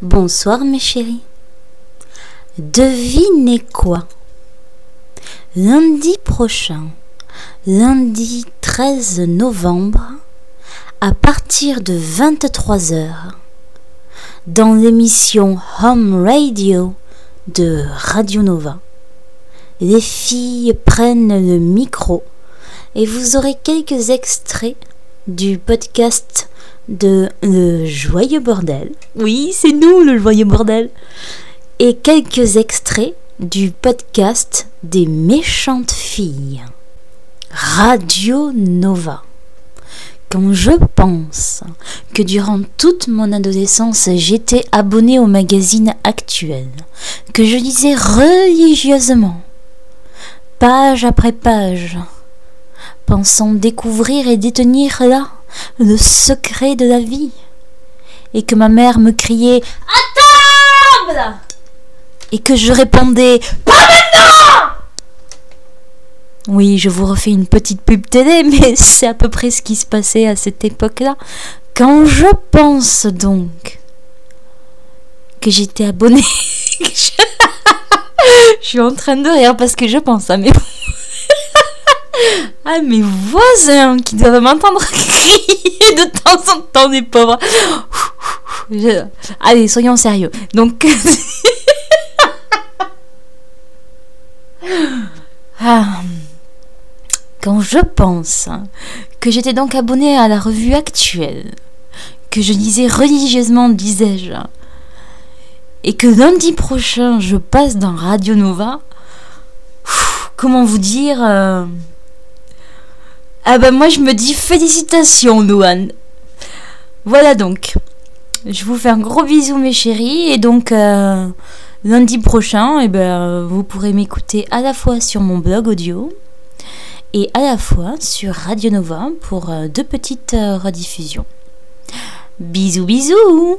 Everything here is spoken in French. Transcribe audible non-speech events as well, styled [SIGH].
Bonsoir mes chéris. Devinez quoi? Lundi prochain, lundi 13 novembre, à partir de 23h, dans l'émission Home Radio de Radio Nova, les filles prennent le micro et vous aurez quelques extraits du podcast de Le Joyeux Bordel. Oui, c'est nous le Joyeux Bordel. Et quelques extraits du podcast des méchantes filles. Radio Nova. Quand je pense que durant toute mon adolescence j'étais abonné au magazine actuel, que je lisais religieusement, page après page, pensant découvrir et détenir là le secret de la vie, et que ma mère me criait À table et que je répondais Pas maintenant Oui, je vous refais une petite pub télé, [LAUGHS] mais c'est à peu près ce qui se passait à cette époque-là. Quand je pense donc que j'étais abonnée. [LAUGHS] je... suis en train de rire parce que je pense à mes. [LAUGHS] à mes voisins qui doivent m'entendre [LAUGHS] crier de temps en temps, des pauvres. Allez, soyons sérieux. Donc. [LAUGHS] Ah. Quand je pense que j'étais donc abonné à la revue actuelle, que je lisais religieusement, disais-je, et que lundi prochain je passe dans Radio Nova, comment vous dire euh, Ah ben moi je me dis félicitations Noan. Voilà donc. Je vous fais un gros bisou mes chéris et donc euh, lundi prochain, eh ben, vous pourrez m'écouter à la fois sur mon blog audio et à la fois sur Radio Nova pour euh, deux petites rediffusions. Bisous bisous